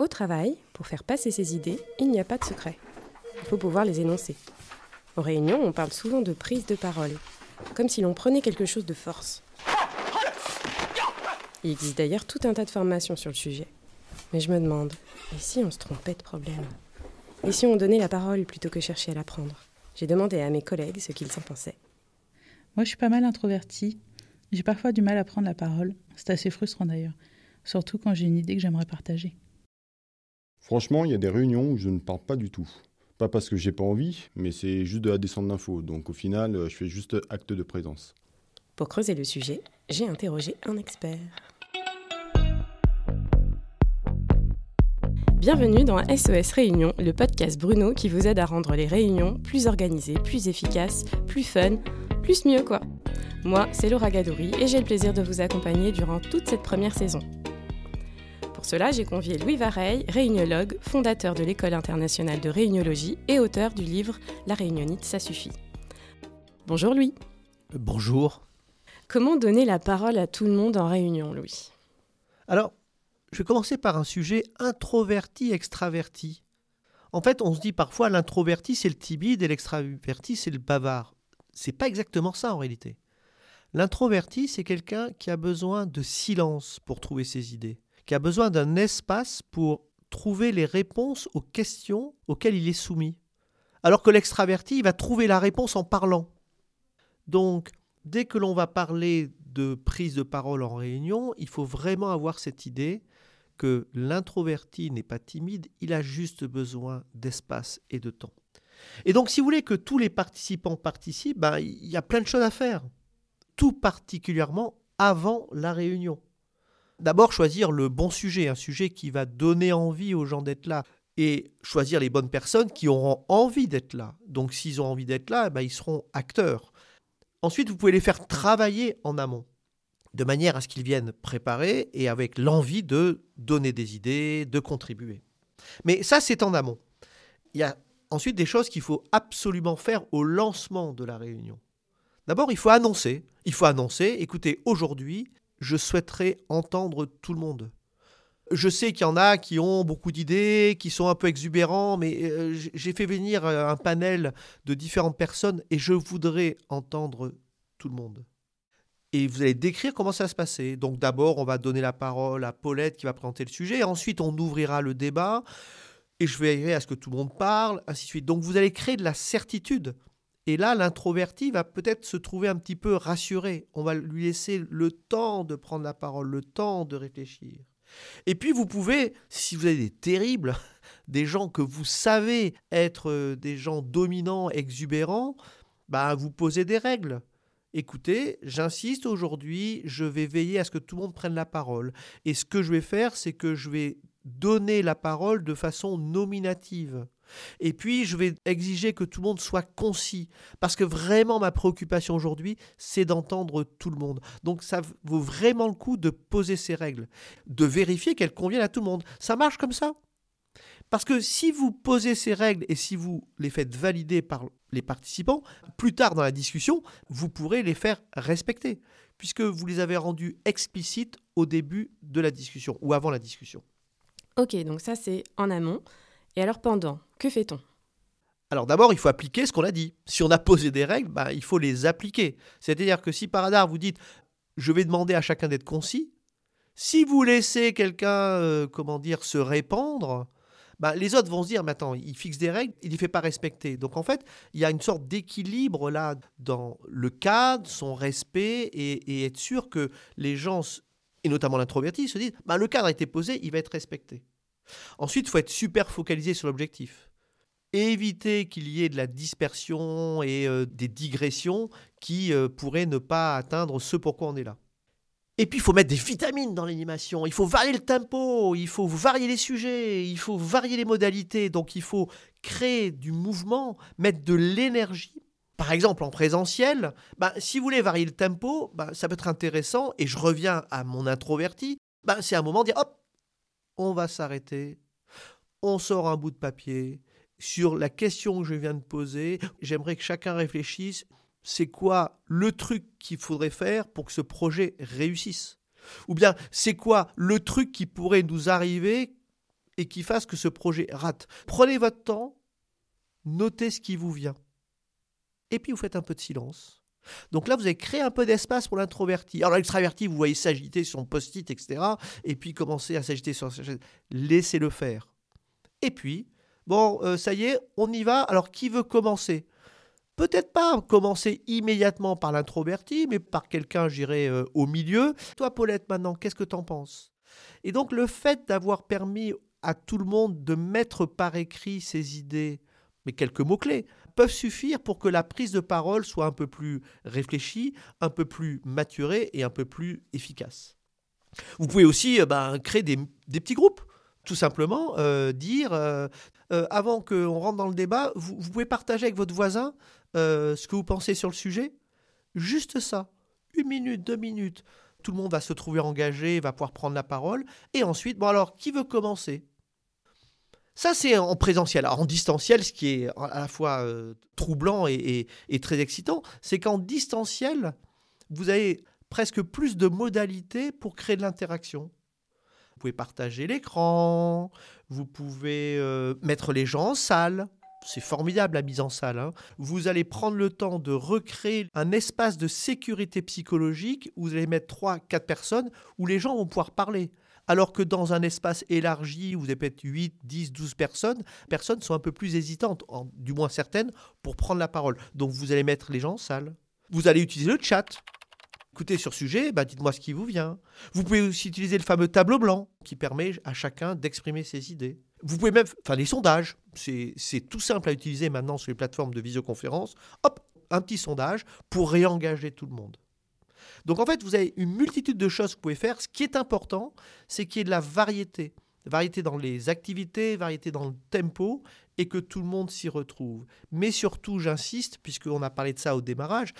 Au travail, pour faire passer ses idées, il n'y a pas de secret. Il faut pouvoir les énoncer. Aux réunions, on parle souvent de prise de parole, comme si l'on prenait quelque chose de force. Il existe d'ailleurs tout un tas de formations sur le sujet. Mais je me demande, et si on se trompait de problème? Et si on donnait la parole plutôt que chercher à la prendre? J'ai demandé à mes collègues ce qu'ils en pensaient. Moi, je suis pas mal introvertie. J'ai parfois du mal à prendre la parole. C'est assez frustrant d'ailleurs. Surtout quand j'ai une idée que j'aimerais partager. Franchement, il y a des réunions où je ne parle pas du tout. Pas parce que j'ai pas envie, mais c'est juste de la descente d'infos. Donc au final, je fais juste acte de présence. Pour creuser le sujet, j'ai interrogé un expert. Bienvenue dans SOS Réunion, le podcast Bruno qui vous aide à rendre les réunions plus organisées, plus efficaces, plus fun, plus mieux quoi. Moi, c'est Laura Gadouri et j'ai le plaisir de vous accompagner durant toute cette première saison. Pour cela, j'ai convié Louis Vareille, réuniologue, fondateur de l'École internationale de réuniologie et auteur du livre La réunionnite, ça suffit. Bonjour Louis. Bonjour. Comment donner la parole à tout le monde en réunion, Louis? Alors, je vais commencer par un sujet introverti-extraverti. En fait, on se dit parfois l'introverti c'est le timide et l'extraverti c'est le bavard. C'est pas exactement ça en réalité. L'introverti, c'est quelqu'un qui a besoin de silence pour trouver ses idées, qui a besoin d'un espace pour trouver les réponses aux questions auxquelles il est soumis. Alors que l'extraverti, il va trouver la réponse en parlant. Donc, dès que l'on va parler de prise de parole en réunion, il faut vraiment avoir cette idée que l'introverti n'est pas timide, il a juste besoin d'espace et de temps. Et donc, si vous voulez que tous les participants participent, ben, il y a plein de choses à faire tout particulièrement avant la réunion. D'abord, choisir le bon sujet, un sujet qui va donner envie aux gens d'être là. Et choisir les bonnes personnes qui auront envie d'être là. Donc s'ils ont envie d'être là, eh ben, ils seront acteurs. Ensuite, vous pouvez les faire travailler en amont, de manière à ce qu'ils viennent préparer et avec l'envie de donner des idées, de contribuer. Mais ça, c'est en amont. Il y a ensuite des choses qu'il faut absolument faire au lancement de la réunion. D'abord, il faut annoncer. Il faut annoncer, écoutez, aujourd'hui, je souhaiterais entendre tout le monde. Je sais qu'il y en a qui ont beaucoup d'idées, qui sont un peu exubérants, mais euh, j'ai fait venir euh, un panel de différentes personnes et je voudrais entendre tout le monde. Et vous allez décrire comment ça va se passer. Donc d'abord, on va donner la parole à Paulette qui va présenter le sujet. Ensuite, on ouvrira le débat et je veillerai à ce que tout le monde parle, ainsi de suite. Donc vous allez créer de la certitude. Et là, l'introverti va peut-être se trouver un petit peu rassuré. On va lui laisser le temps de prendre la parole, le temps de réfléchir. Et puis vous pouvez, si vous avez des terribles, des gens que vous savez être euh, des gens dominants, exubérants, bah, vous posez des règles. Écoutez, j'insiste aujourd'hui, je vais veiller à ce que tout le monde prenne la parole. Et ce que je vais faire, c'est que je vais donner la parole de façon nominative. Et puis, je vais exiger que tout le monde soit concis, parce que vraiment, ma préoccupation aujourd'hui, c'est d'entendre tout le monde. Donc, ça vaut vraiment le coup de poser ces règles, de vérifier qu'elles conviennent à tout le monde. Ça marche comme ça? Parce que si vous posez ces règles et si vous les faites valider par les participants, plus tard dans la discussion, vous pourrez les faire respecter, puisque vous les avez rendues explicites au début de la discussion ou avant la discussion. Ok, donc ça c'est en amont. Et alors pendant, que fait-on? Alors d'abord, il faut appliquer ce qu'on a dit. Si on a posé des règles, bah, il faut les appliquer. C'est-à-dire que si par hasard vous dites je vais demander à chacun d'être concis, si vous laissez quelqu'un, euh, comment dire, se répandre, bah, les autres vont se dire, mais attends, il fixe des règles, il ne les fait pas respecter. Donc en fait, il y a une sorte d'équilibre là dans le cadre, son respect, et, être sûr que les gens, et notamment l'introverti, se disent, bah, le cadre a été posé, il va être respecté. Ensuite, il faut être super focalisé sur l'objectif. Éviter qu'il y ait de la dispersion et euh, des digressions qui euh, pourraient ne pas atteindre ce pourquoi on est là. Et puis, il faut mettre des vitamines dans l'animation, il faut varier le tempo, il faut varier les sujets, il faut varier les modalités. Donc, il faut créer du mouvement, mettre de l'énergie. Par exemple, en présentiel, bah, si vous voulez varier le tempo, bah, ça peut être intéressant. Et je reviens à mon introverti. Bah, c'est un moment de dire, hop, on va s'arrêter, on sort un bout de papier sur la question que je viens de poser. J'aimerais que chacun réfléchisse, c'est quoi le truc qu'il faudrait faire pour que ce projet réussisse? Ou bien, c'est quoi le truc qui pourrait nous arriver et qui fasse que ce projet rate? Prenez votre temps, notez ce qui vous vient. Et puis vous faites un peu de silence. Donc là, vous avez créé un peu d'espace pour l'introverti. Alors l'extraverti, vous voyez s'agiter sur son post-it, etc. Et puis commencer à s'agiter sur. Laissez-le faire. Et puis, bon, euh, ça y est, on y va. Alors qui veut commencer? Peut-être pas commencer immédiatement par l'introverti, mais par quelqu'un, j'irai euh, au milieu. Toi, Paulette, maintenant, qu'est-ce que t'en penses? Et donc, le fait d'avoir permis à tout le monde de mettre par écrit ses idées, mais quelques mots-clés, peuvent suffire pour que la prise de parole soit un peu plus réfléchie, un peu plus maturée et un peu plus efficace. Vous pouvez aussi euh, ben, créer des, petits groupes. Tout simplement, euh, dire, avant qu'on rentre dans le débat, vous, pouvez partager avec votre voisin euh, ce que vous pensez sur le sujet Juste ça. Une minute, deux minutes. Tout le monde va se trouver engagé, va pouvoir prendre la parole. Et ensuite, bon alors, qui veut commencer? Ça, c'est en présentiel. en distanciel, ce qui est à la fois euh, troublant et, très excitant, c'est qu'en distanciel, vous avez presque plus de modalités pour créer de l'interaction. Vous pouvez partager l'écran, vous pouvez euh, mettre les gens en salle, c'est formidable la mise en salle. Hein. Vous allez prendre le temps de recréer un espace de sécurité psychologique où vous allez mettre 3-4 personnes où les gens vont pouvoir parler. Alors que dans un espace élargi où vous avez peut-être 8, 10, 12 personnes, personnes sont un peu plus hésitantes, du moins certaines, pour prendre la parole. Donc vous allez mettre les gens en salle. Vous allez utiliser le chat. Écoutez sur sujet, bah dites-moi ce qui vous vient. Vous pouvez aussi utiliser le fameux tableau blanc qui permet à chacun d'exprimer ses idées. Vous pouvez même, enfin les sondages, c'est tout simple à utiliser maintenant sur les plateformes de visioconférence. Hop, un petit sondage pour réengager tout le monde. Donc en fait, vous avez une multitude de choses que vous pouvez faire. Ce qui est important, c'est qu'il y ait de la variété. Variété dans les activités, variété dans le tempo, et que tout le monde s'y retrouve. Mais surtout, j'insiste, puisqu'on a parlé de ça au démarrage,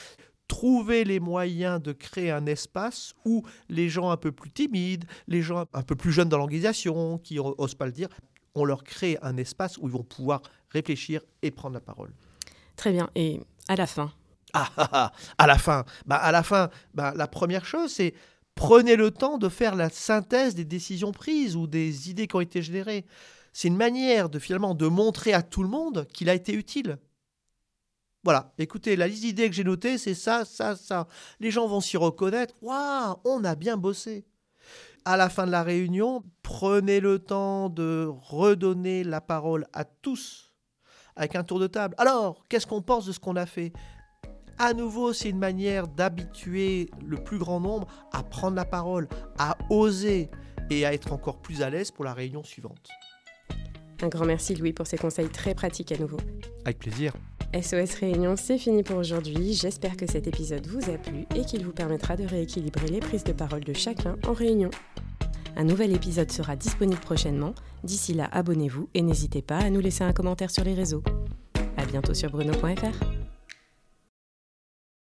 trouver les moyens de créer un espace où les gens un peu plus timides, les gens un peu plus jeunes dans l'organisation, qui n'osent pas le dire, on leur crée un espace où ils vont pouvoir réfléchir et prendre la parole. Très bien. Et à la fin? Ah, ah, ah, à la fin. Bah, à la fin, bah, la première chose, c'est prenez le temps de faire la synthèse des décisions prises ou des idées qui ont été générées. C'est une manière de finalement de montrer à tout le monde qu'il a été utile. Voilà, écoutez, la liste d'idées que j'ai notées, c'est ça, ça, ça. Les gens vont s'y reconnaître. Waouh, on a bien bossé à la fin de la réunion, prenez le temps de redonner la parole à tous avec un tour de table. Alors, qu'est-ce qu'on pense de ce qu'on a fait? À nouveau, c'est une manière d'habituer le plus grand nombre à prendre la parole, à oser et à être encore plus à l'aise pour la réunion suivante. Un grand merci Louis pour ces conseils très pratiques à nouveau. Avec plaisir. SOS Réunion, c'est fini pour aujourd'hui. J'espère que cet épisode vous a plu et qu'il vous permettra de rééquilibrer les prises de parole de chacun en réunion. Un nouvel épisode sera disponible prochainement. D'ici là, abonnez-vous et n'hésitez pas à nous laisser un commentaire sur les réseaux. A bientôt sur bruno.fr.